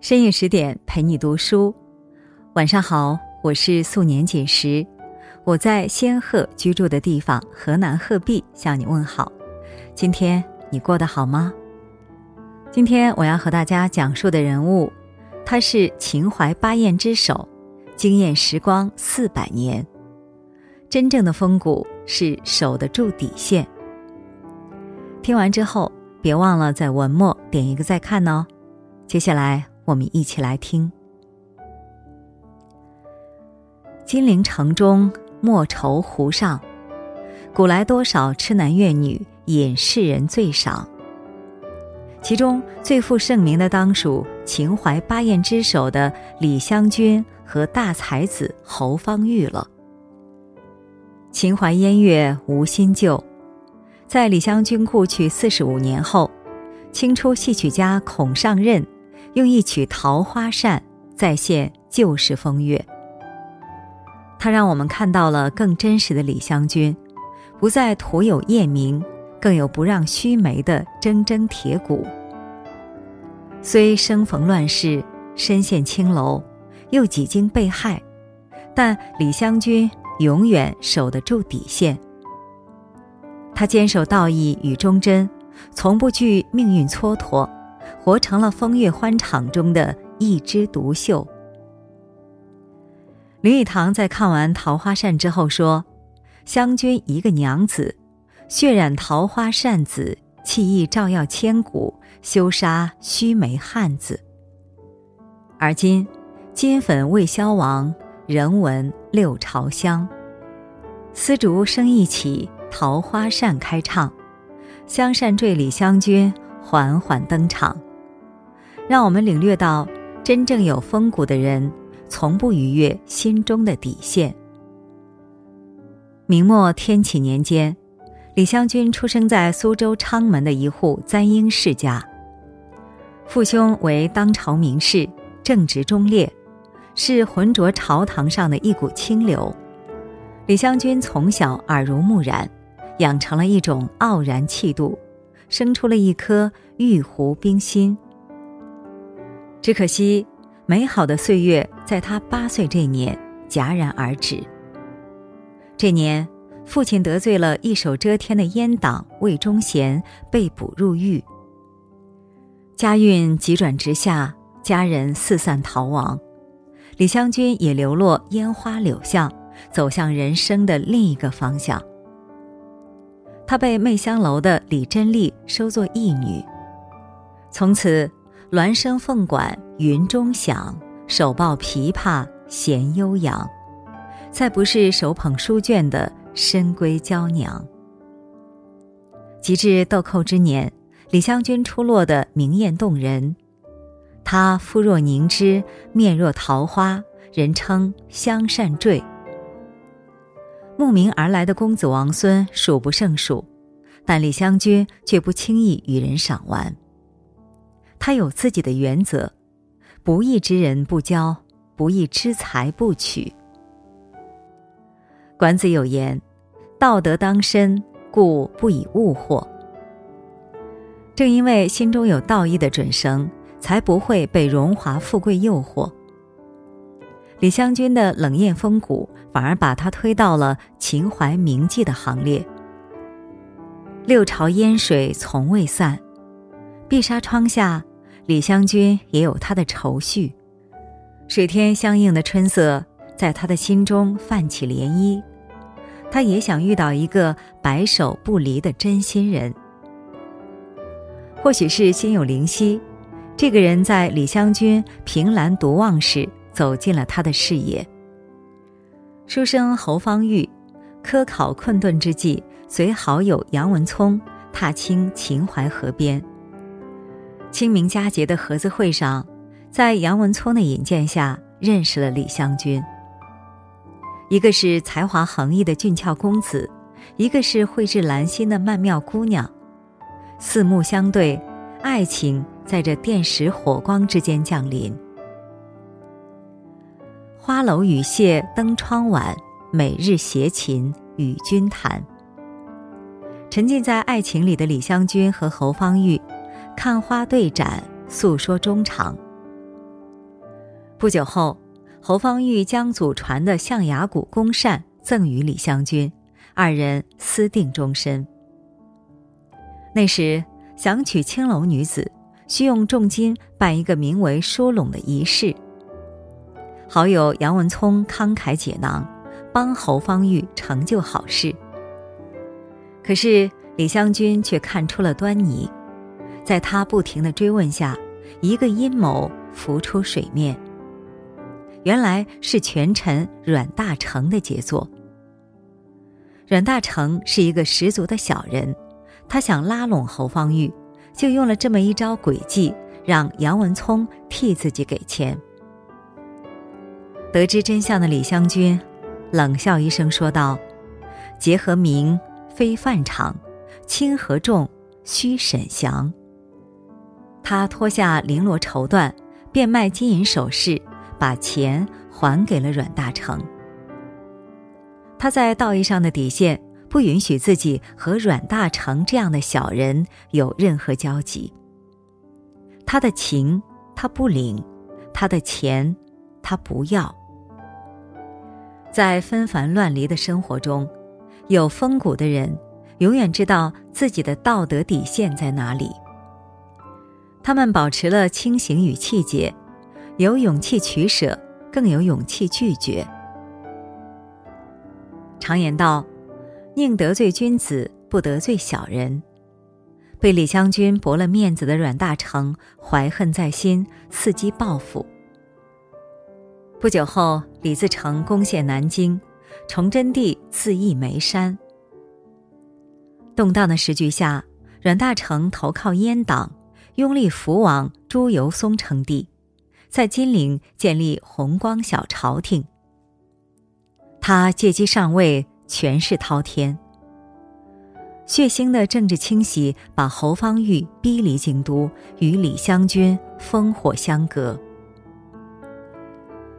深夜十点陪你读书，晚上好，我是素年锦时，我在仙鹤居住的地方河南鹤壁向你问好。今天你过得好吗？今天我要和大家讲述的人物，他是秦淮八艳之首，惊艳时光四百年。真正的风骨是守得住底线。听完之后，别忘了在文末点一个再看哦。接下来。我们一起来听。金陵城中莫愁湖上，古来多少痴男怨女引世人醉赏。其中最负盛名的当属秦淮八艳之首的李香君和大才子侯方域了。秦淮烟月无新旧，在李香君故去四十五年后，清初戏曲家孔尚任。用一曲《桃花扇》再现旧时风月，他让我们看到了更真实的李香君，不再徒有艳名，更有不让须眉的铮铮铁骨。虽生逢乱世，身陷青楼，又几经被害，但李香君永远守得住底线。他坚守道义与忠贞，从不惧命运蹉跎。活成了风月欢场中的一枝独秀。林语堂在看完《桃花扇》之后说：“湘君一个娘子，血染桃花扇子，气意照耀千古，羞杀须眉汉子。而今，金粉未消亡，人闻六朝香。丝竹声一起，桃花扇开唱，香扇坠里香君。”缓缓登场，让我们领略到真正有风骨的人，从不逾越心中的底线。明末天启年间，李香君出生在苏州昌门的一户簪缨世家，父兄为当朝名士，正直忠烈，是浑浊朝堂上的一股清流。李香君从小耳濡目染，养成了一种傲然气度。生出了一颗玉壶冰心，只可惜美好的岁月在他八岁这年戛然而止。这年，父亲得罪了一手遮天的阉党魏忠贤，被捕入狱。家运急转直下，家人四散逃亡，李香君也流落烟花柳巷，走向人生的另一个方向。她被媚香楼的李珍丽收作义女，从此鸾声凤管云中响，手抱琵琶弦悠扬，再不是手捧书卷的深闺娇娘。及至豆蔻之年，李香君出落得明艳动人，她肤若凝脂，面若桃花，人称香扇坠。慕名而来的公子王孙数不胜数，但李香君却不轻易与人赏玩。他有自己的原则：不义之人不交，不义之财不取。管子有言：“道德当身，故不以物惑。”正因为心中有道义的准绳，才不会被荣华富贵诱惑。李香君的冷艳风骨，反而把她推到了秦淮名妓的行列。六朝烟水从未散，碧纱窗下，李香君也有她的愁绪。水天相映的春色，在他的心中泛起涟漪。他也想遇到一个白首不离的真心人。或许是心有灵犀，这个人在李香君凭栏独望时。走进了他的视野。书生侯方域，科考困顿之际，随好友杨文聪踏青秦淮河边。清明佳节的合字会上，在杨文聪的引荐下，认识了李香君。一个是才华横溢的俊俏公子，一个是蕙质兰心的曼妙姑娘。四目相对，爱情在这电石火光之间降临。花楼雨榭灯窗晚，每日携琴与君弹。沉浸在爱情里的李香君和侯方域，看花对盏，诉说衷肠。不久后，侯方域将祖传的象牙骨公扇赠与李香君，二人私定终身。那时想娶青楼女子，需用重金办一个名为收拢的仪式。好友杨文聪慷慨解囊，帮侯方域成就好事。可是李香君却看出了端倪，在他不停的追问下，一个阴谋浮出水面。原来是权臣阮大铖的杰作。阮大铖是一个十足的小人，他想拉拢侯方域，就用了这么一招诡计，让杨文聪替自己给钱。得知真相的李香君冷笑一声说道：“结和名非范常，亲和重须审详。”他脱下绫罗绸缎，变卖金银首饰。把钱还给了阮大铖。他在道义上的底线，不允许自己和阮大铖这样的小人有任何交集。他的情他不领，他的钱他不要。在纷繁乱离的生活中，有风骨的人永远知道自己的道德底线在哪里。他们保持了清醒与气节。有勇气取舍，更有勇气拒绝。常言道：“宁得罪君子，不得罪小人。”被李将军驳了面子的阮大铖怀恨在心，伺机报复。不久后，李自成攻陷南京，崇祯帝自缢眉山。动荡的时局下，阮大铖投靠阉党，拥立福王朱由崧称帝。在金陵建立弘光小朝廷，他借机上位，权势滔天。血腥的政治清洗把侯方域逼离京都，与李香君烽火相隔。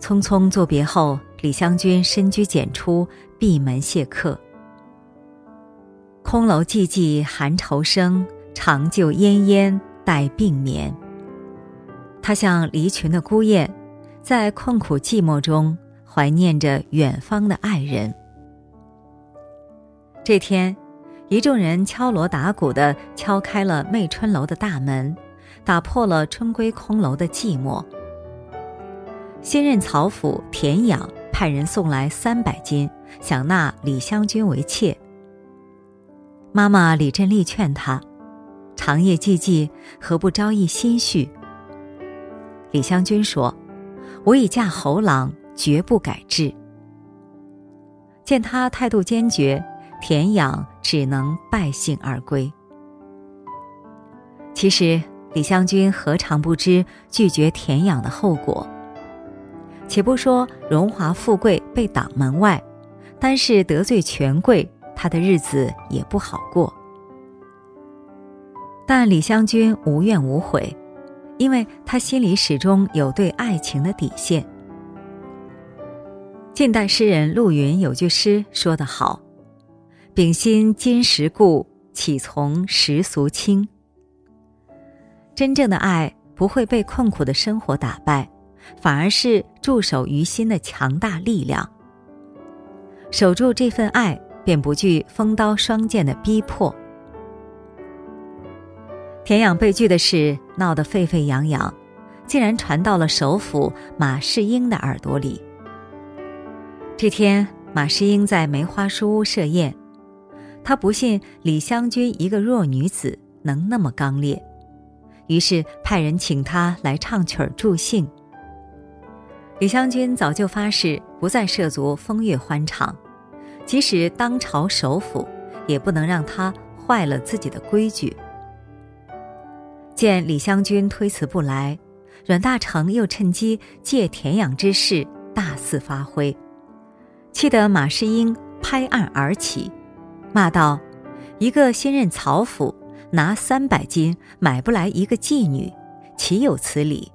匆匆作别后，李香君深居简出，闭门谢客。空楼寂寂寒愁生，长旧烟烟待病眠。他像离群的孤雁，在困苦寂寞中怀念着远方的爱人。这天，一众人敲锣打鼓的敲开了媚春楼的大门，打破了春闺空楼的寂寞。新任曹府田养派人送来三百金，想纳李香君为妾。妈妈李振丽劝他：“长夜寂寂，何不朝一心绪？”李香君说：“我已嫁侯郎，绝不改制。”见他态度坚决，田养只能败兴而归。其实李香君何尝不知拒绝田养的后果？且不说荣华富贵被挡门外，单是得罪权贵，他的日子也不好过。但李香君无怨无悔。因为他心里始终有对爱情的底线。近代诗人陆云有句诗说得好：“秉心金石固，岂从时俗轻。”真正的爱不会被困苦的生活打败，反而是驻守于心的强大力量。守住这份爱，便不惧锋刀双剑的逼迫。田养被拒的事闹得沸沸扬扬，竟然传到了首府马士英的耳朵里。这天，马士英在梅花书屋设宴，他不信李香君一个弱女子能那么刚烈，于是派人请他来唱曲助兴。李香君早就发誓不再涉足风月欢场，即使当朝首辅，也不能让他坏了自己的规矩。见李香君推辞不来，阮大铖又趁机借田养之势大肆发挥，气得马士英拍案而起，骂道：“一个新任曹府拿三百金买不来一个妓女，岂有此理？”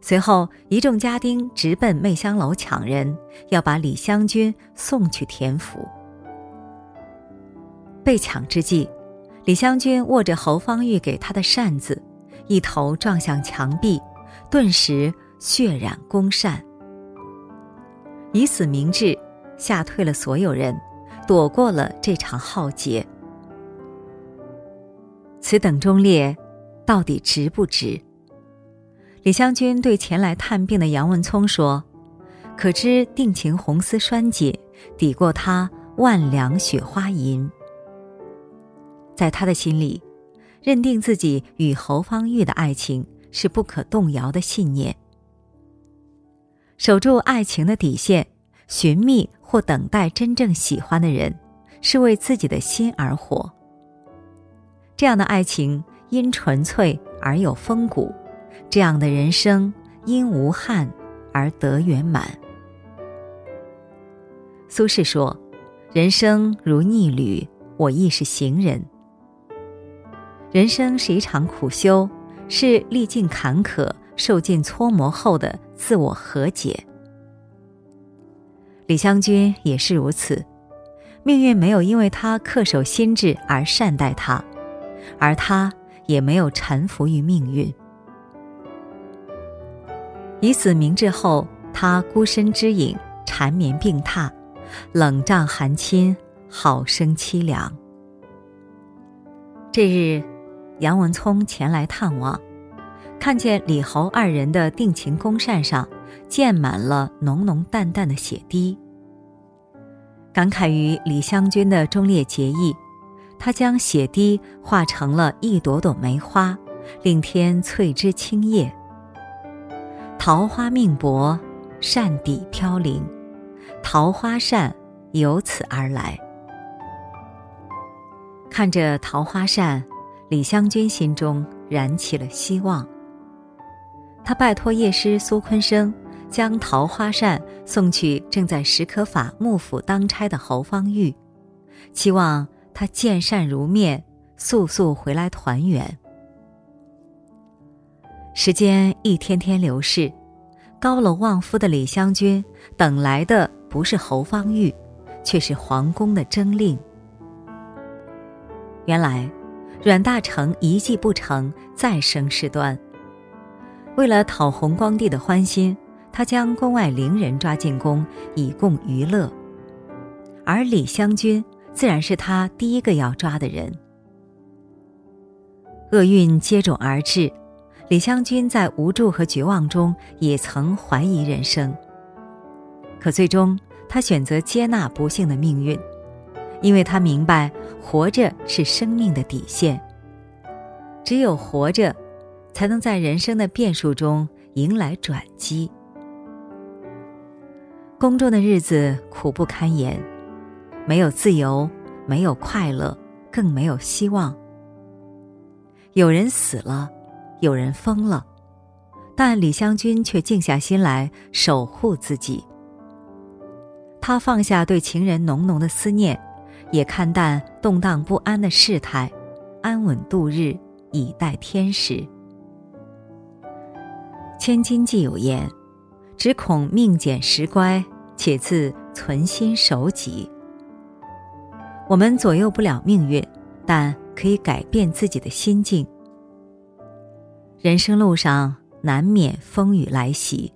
随后，一众家丁直奔媚香楼抢人，要把李香君送去田府。被抢之际。李香君握着侯方域给他的扇子，一头撞向墙壁，顿时血染宫扇，以死明志，吓退了所有人，躲过了这场浩劫。此等忠烈，到底值不值？李香君对前来探病的杨文聪说：“可知定情红丝栓解，抵过他万两雪花银。”在他的心里，认定自己与侯方域的爱情是不可动摇的信念。守住爱情的底线，寻觅或等待真正喜欢的人，是为自己的心而活。这样的爱情因纯粹而有风骨，这样的人生因无憾而得圆满。苏轼说：“人生如逆旅，我亦是行人。”人生是一场苦修，是历尽坎坷、受尽搓磨后的自我和解。李香君也是如此，命运没有因为他恪守心志而善待他，而他也没有臣服于命运。以死明志后，他孤身之影，缠绵病榻，冷帐寒亲，好生凄凉。这日。杨文聪前来探望，看见李侯二人的定情公扇上溅满了浓浓淡淡的血滴，感慨于李香君的忠烈节义，他将血滴化成了一朵朵梅花，令天翠枝青叶。桃花命薄，扇底飘零，桃花扇由此而来。看着桃花扇。李香君心中燃起了希望。他拜托乐师苏昆生将桃花扇送去正在石可法幕府当差的侯方域，期望他见善如面，速速回来团圆。时间一天天流逝，高楼望夫的李香君等来的不是侯方域，却是皇宫的征令。原来。阮大铖一计不成，再生事端。为了讨弘光帝的欢心，他将宫外伶人抓进宫，以供娱乐。而李香君自然是他第一个要抓的人。厄运接踵而至，李香君在无助和绝望中也曾怀疑人生。可最终，他选择接纳不幸的命运。因为他明白，活着是生命的底线。只有活着，才能在人生的变数中迎来转机。宫中的日子苦不堪言，没有自由，没有快乐，更没有希望。有人死了，有人疯了，但李香君却静下心来守护自己。他放下对情人浓浓的思念。也看淡动荡不安的事态，安稳度日，以待天时。千金既有言：“只恐命减时乖，且自存心守己。”我们左右不了命运，但可以改变自己的心境。人生路上难免风雨来袭，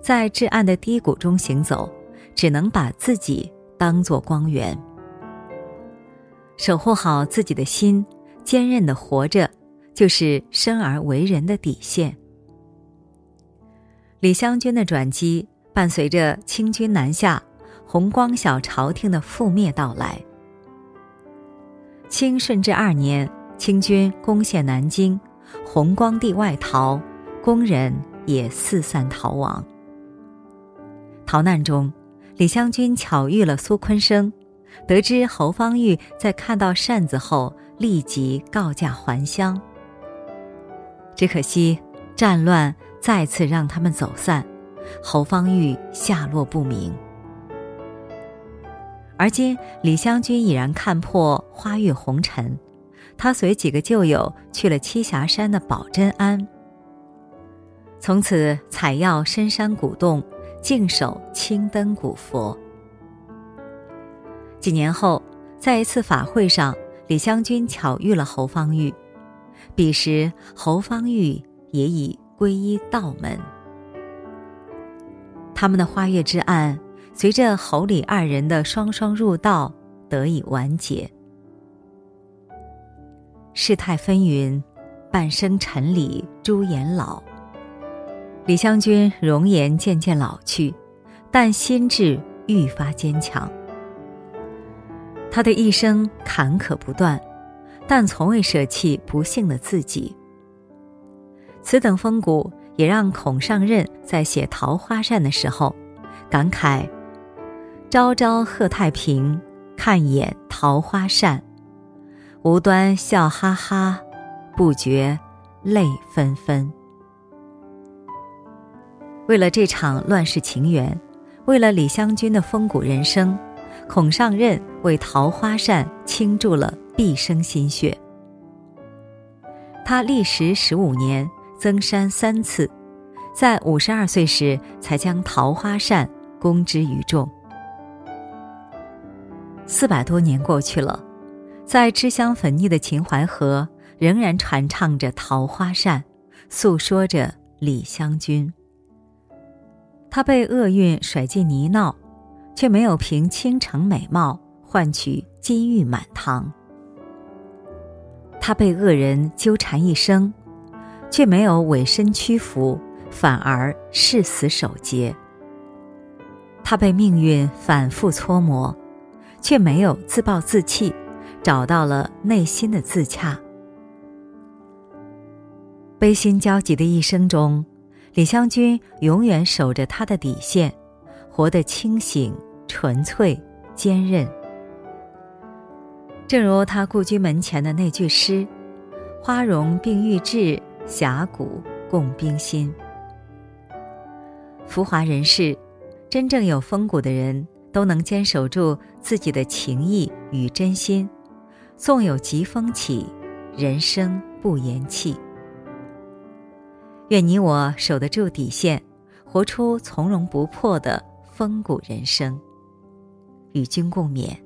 在至暗的低谷中行走，只能把自己当作光源。守护好自己的心，坚韧的活着，就是生而为人的底线。李香君的转机，伴随着清军南下、弘光小朝廷的覆灭到来。清顺治二年，清军攻陷南京，弘光帝外逃，宫人也四散逃亡。逃难中，李香君巧遇了苏昆生。得知侯方域在看到扇子后，立即告假还乡。只可惜战乱再次让他们走散，侯方域下落不明。而今李香君已然看破花月红尘，他随几个旧友去了栖霞山的宝真庵，从此采药深山古洞，静守青灯古佛。几年后，在一次法会上，李香君巧遇了侯方域。彼时，侯方域也已皈依道门。他们的花月之案，随着侯李二人的双双入道得以完结。世态纷纭，半生尘里朱颜老。李香君容颜渐渐老去，但心智愈发坚强。他的一生坎坷不断，但从未舍弃不幸的自己。此等风骨，也让孔尚任在写《桃花扇》的时候，感慨：“朝朝贺太平，看眼桃花扇。”无端笑哈哈，不觉泪纷纷。为了这场乱世情缘，为了李香君的风骨人生，孔尚任为桃花扇倾注了毕生心血。他历时十五年，增删三次，在五十二岁时才将桃花扇公之于众。四百多年过去了。在脂香粉腻的秦淮河，仍然传唱着桃花扇，诉说着李香君。她被厄运甩进泥淖，却没有凭倾城美貌换取金玉满堂。他被恶人纠缠一生，却没有委身屈服，反而誓死守节。他被命运反复搓磨，却没有自暴自弃。找到了内心的自洽。悲心交集的一生中，李香君永远守着她的底线，活得清醒、纯粹、坚韧。正如他故居门前的那句诗：“花容并玉质，侠骨共冰心。”浮华人世，真正有风骨的人都能坚守住自己的情谊与真心。纵有疾风起，人生不言弃。愿你我守得住底线，活出从容不迫的风骨人生。与君共勉。